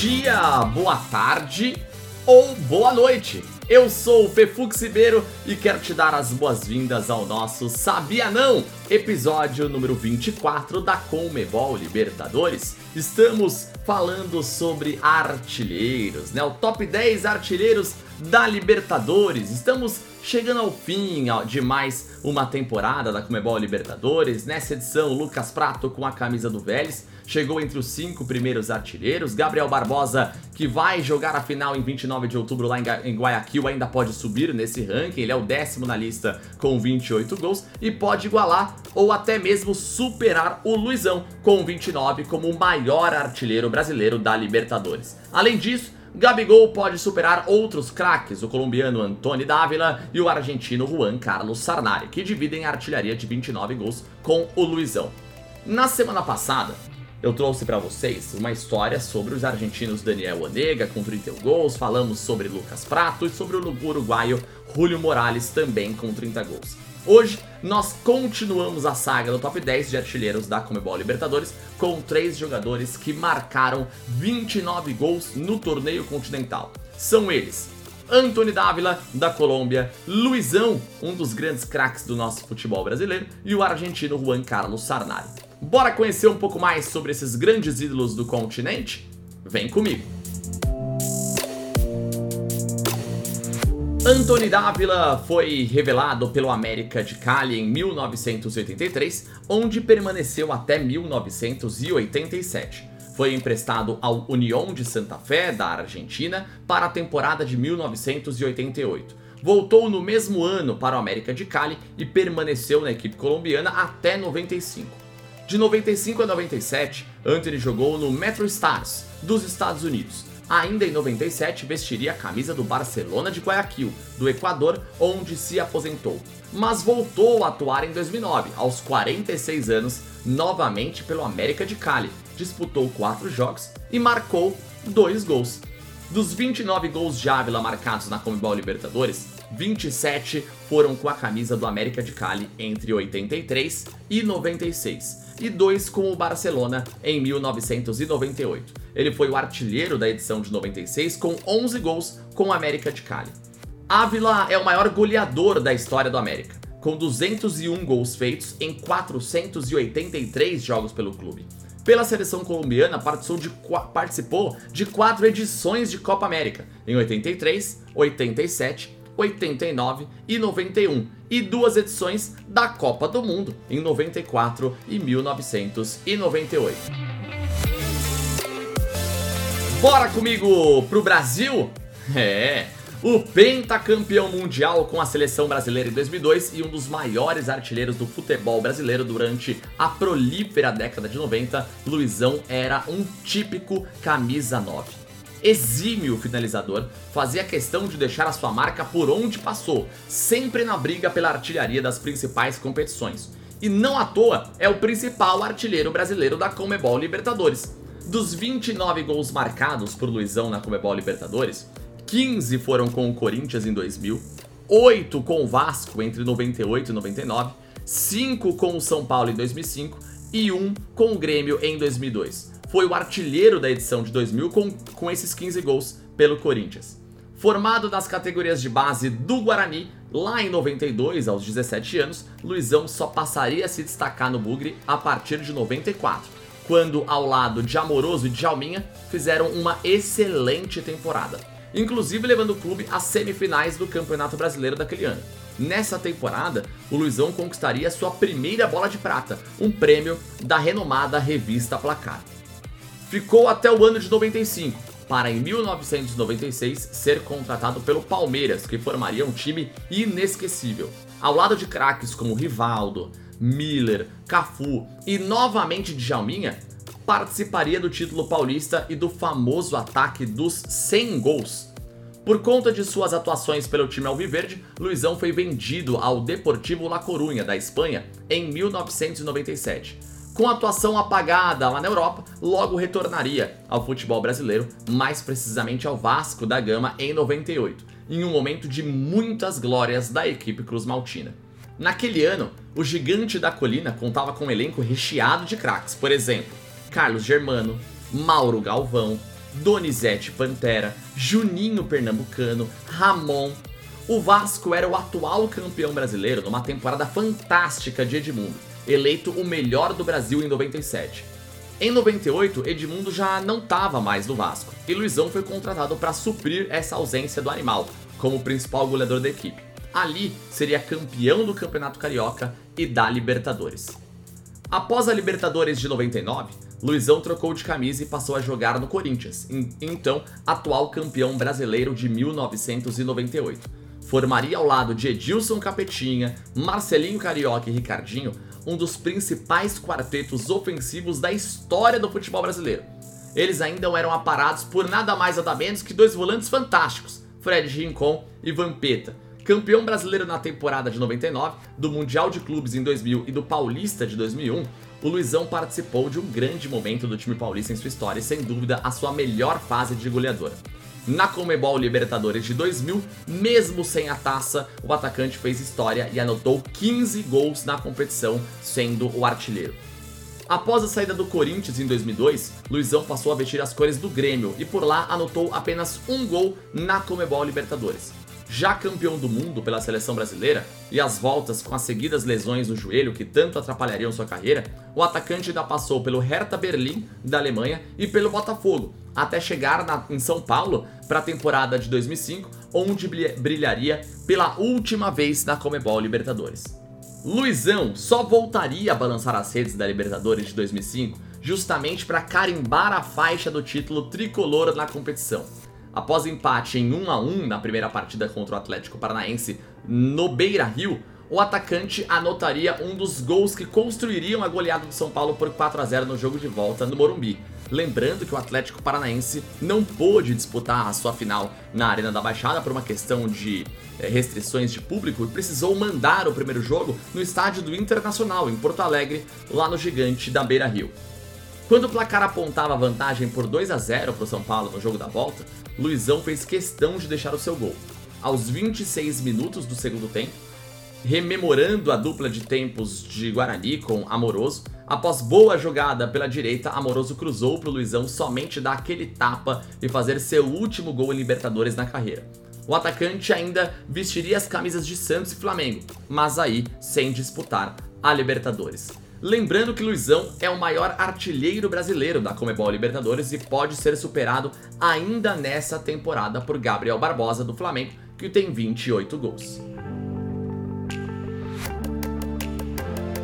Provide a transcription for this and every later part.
dia, boa tarde ou boa noite. Eu sou o Fefux Ribeiro e quero te dar as boas-vindas ao nosso Sabia Não, episódio número 24 da Comebol Libertadores. Estamos falando sobre artilheiros, né? O top 10 artilheiros da Libertadores. Estamos chegando ao fim de mais uma temporada da Comebol Libertadores. Nessa edição, Lucas Prato com a camisa do Vélez chegou entre os cinco primeiros artilheiros. Gabriel Barbosa, que vai jogar a final em 29 de outubro lá em Guayaquil, ainda pode subir nesse ranking. Ele é o décimo na lista com 28 gols e pode igualar ou até mesmo superar o Luizão com 29 como o maior artilheiro brasileiro da Libertadores. Além disso, Gabigol pode superar outros craques, o colombiano Antony Dávila e o argentino Juan Carlos Sarnari, que dividem a artilharia de 29 gols com o Luizão. Na semana passada, eu trouxe para vocês uma história sobre os argentinos Daniel Onega com 31 gols, falamos sobre Lucas Prato e sobre o uruguaio Julio Morales também com 30 gols. Hoje nós continuamos a saga do top 10 de artilheiros da Comebol Libertadores com três jogadores que marcaram 29 gols no torneio continental. São eles Antony Dávila, da Colômbia, Luizão, um dos grandes craques do nosso futebol brasileiro, e o argentino Juan Carlos Sarnari. Bora conhecer um pouco mais sobre esses grandes ídolos do continente? Vem comigo! Anthony Dávila foi revelado pelo América de Cali em 1983, onde permaneceu até 1987. Foi emprestado ao União de Santa Fé, da Argentina, para a temporada de 1988. Voltou no mesmo ano para o América de Cali e permaneceu na equipe colombiana até 95. De 95 a 97, Anthony jogou no Metro Stars, dos Estados Unidos, Ainda em 97, vestiria a camisa do Barcelona de Guayaquil, do Equador, onde se aposentou. Mas voltou a atuar em 2009, aos 46 anos, novamente pelo América de Cali. Disputou 4 jogos e marcou 2 gols. Dos 29 gols de Ávila marcados na Comebol Libertadores, 27 foram com a camisa do América de Cali entre 83 e 96 e dois com o Barcelona em 1998. Ele foi o artilheiro da edição de 96 com 11 gols com o América de Cali. Ávila é o maior goleador da história do América, com 201 gols feitos em 483 jogos pelo clube. Pela seleção colombiana, participou de, participou de quatro edições de Copa América, em 83, 87 89 e 91, e duas edições da Copa do Mundo, em 94 e 1998. Bora comigo pro Brasil? É, o pentacampeão mundial com a seleção brasileira em 2002 e um dos maiores artilheiros do futebol brasileiro durante a prolífera década de 90, Luizão era um típico camisa 9 exímio finalizador, fazia questão de deixar a sua marca por onde passou, sempre na briga pela artilharia das principais competições. E não à toa é o principal artilheiro brasileiro da Comebol Libertadores. Dos 29 gols marcados por Luizão na Comebol Libertadores, 15 foram com o Corinthians em 2000, 8 com o Vasco entre 98 e 99, 5 com o São Paulo em 2005 e 1 com o Grêmio em 2002 foi o artilheiro da edição de 2000 com, com esses 15 gols pelo Corinthians. Formado nas categorias de base do Guarani, lá em 92, aos 17 anos, Luizão só passaria a se destacar no Bugre a partir de 94, quando ao lado de Amoroso e de Alminha fizeram uma excelente temporada, inclusive levando o clube às semifinais do Campeonato Brasileiro daquele ano. Nessa temporada, o Luizão conquistaria sua primeira bola de prata, um prêmio da renomada revista Placar ficou até o ano de 95, para em 1996 ser contratado pelo Palmeiras, que formaria um time inesquecível. Ao lado de craques como Rivaldo, Miller, Cafu e novamente Djalminha, participaria do título paulista e do famoso ataque dos 100 gols. Por conta de suas atuações pelo time alviverde, Luizão foi vendido ao Deportivo La Coruña da Espanha em 1997 com atuação apagada lá na Europa, logo retornaria ao futebol brasileiro, mais precisamente ao Vasco da Gama em 98, em um momento de muitas glórias da equipe Cruz Maltina. Naquele ano, o Gigante da Colina contava com um elenco recheado de craques, por exemplo, Carlos Germano, Mauro Galvão, Donizete Pantera, Juninho Pernambucano, Ramon. O Vasco era o atual campeão brasileiro numa temporada fantástica de Edmundo, eleito o melhor do Brasil em 97. Em 98, Edmundo já não estava mais no Vasco e Luizão foi contratado para suprir essa ausência do animal, como principal goleador da equipe. Ali seria campeão do Campeonato Carioca e da Libertadores. Após a Libertadores de 99, Luizão trocou de camisa e passou a jogar no Corinthians, então atual campeão brasileiro de 1998. Formaria ao lado de Edilson Capetinha, Marcelinho Carioca e Ricardinho um dos principais quartetos ofensivos da história do futebol brasileiro. Eles ainda eram aparados por nada mais nada menos que dois volantes fantásticos, Fred Rincon e Vampeta. Campeão brasileiro na temporada de 99, do Mundial de Clubes em 2000 e do Paulista de 2001, o Luizão participou de um grande momento do time paulista em sua história e sem dúvida a sua melhor fase de goleadora. Na Comebol Libertadores de 2000, mesmo sem a taça, o atacante fez história e anotou 15 gols na competição, sendo o artilheiro. Após a saída do Corinthians em 2002, Luizão passou a vestir as cores do Grêmio e por lá anotou apenas um gol na Comebol Libertadores já campeão do mundo pela seleção brasileira e as voltas com as seguidas lesões no joelho que tanto atrapalhariam sua carreira, o atacante ainda passou pelo Hertha Berlim da Alemanha e pelo Botafogo, até chegar na, em São Paulo para a temporada de 2005, onde brilharia pela última vez na Comebol Libertadores. Luizão só voltaria a balançar as redes da Libertadores de 2005 justamente para carimbar a faixa do título tricolor na competição Após empate em 1 a 1 na primeira partida contra o Atlético Paranaense no Beira-Rio, o atacante anotaria um dos gols que construiriam a goleada do São Paulo por 4 a 0 no jogo de volta no Morumbi. Lembrando que o Atlético Paranaense não pôde disputar a sua final na Arena da Baixada por uma questão de eh, restrições de público e precisou mandar o primeiro jogo no estádio do Internacional, em Porto Alegre, lá no gigante da Beira Rio. Quando o placar apontava vantagem por 2 a 0 para o São Paulo no jogo da volta, Luizão fez questão de deixar o seu gol. Aos 26 minutos do segundo tempo, rememorando a dupla de tempos de Guarani com Amoroso, após boa jogada pela direita, Amoroso cruzou para o Luizão somente dar aquele tapa e fazer seu último gol em Libertadores na carreira. O atacante ainda vestiria as camisas de Santos e Flamengo, mas aí sem disputar a Libertadores. Lembrando que Luizão é o maior artilheiro brasileiro da Comebol Libertadores e pode ser superado ainda nessa temporada por Gabriel Barbosa do Flamengo, que tem 28 gols.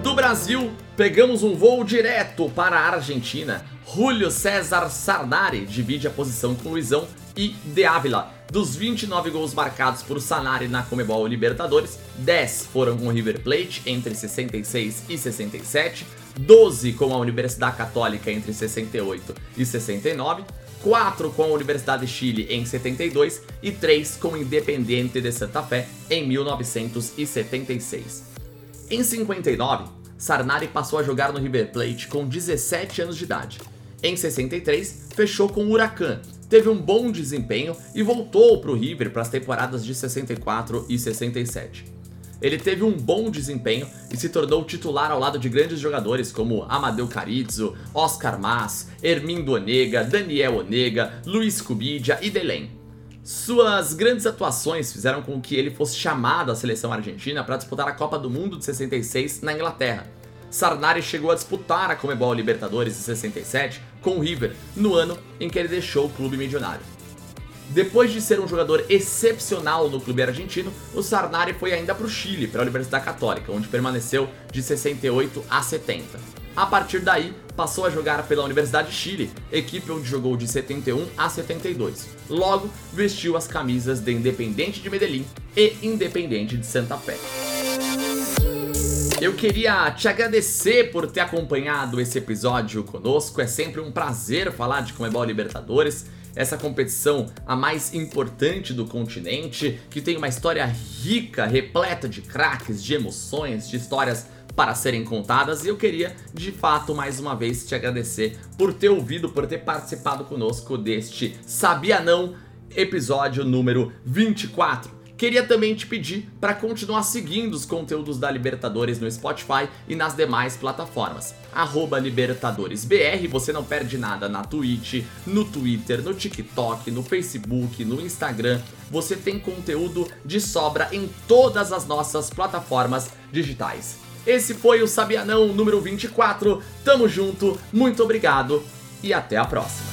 Do Brasil, pegamos um voo direto para a Argentina. Julio César Sarnari divide a posição com Luizão e De Ávila. Dos 29 gols marcados por Sanari na Comebol Libertadores, 10 foram com o River Plate entre 66 e 67, 12 com a Universidade Católica entre 68 e 69, 4 com a Universidade de Chile em 72 e 3 com o Independiente de Santa Fé em 1976. Em 59, Sarnari passou a jogar no River Plate com 17 anos de idade. Em 63, fechou com o Huracan, teve um bom desempenho e voltou para o River para as temporadas de 64 e 67. Ele teve um bom desempenho e se tornou titular ao lado de grandes jogadores como Amadeu Carizzo, Oscar Mas, Hermindo Onega, Daniel Onega, Luiz Cubidia e Delém. Suas grandes atuações fizeram com que ele fosse chamado à seleção argentina para disputar a Copa do Mundo de 66 na Inglaterra. Sarnari chegou a disputar a Comebol Libertadores de 67 com o River, no ano em que ele deixou o clube milionário. Depois de ser um jogador excepcional no clube argentino, o Sarnari foi ainda para o Chile, para a Universidade Católica, onde permaneceu de 68 a 70. A partir daí, passou a jogar pela Universidade de Chile, equipe onde jogou de 71 a 72. Logo, vestiu as camisas de Independente de Medellín e Independente de Santa Fé. Eu queria te agradecer por ter acompanhado esse episódio conosco. É sempre um prazer falar de Comebol Libertadores, essa competição a mais importante do continente, que tem uma história rica, repleta de craques, de emoções, de histórias para serem contadas. E eu queria, de fato, mais uma vez te agradecer por ter ouvido, por ter participado conosco deste Sabia Não episódio número 24. Queria também te pedir para continuar seguindo os conteúdos da Libertadores no Spotify e nas demais plataformas. LibertadoresBR, você não perde nada na Twitch, no Twitter, no TikTok, no Facebook, no Instagram. Você tem conteúdo de sobra em todas as nossas plataformas digitais. Esse foi o Sabianão número 24. Tamo junto, muito obrigado e até a próxima.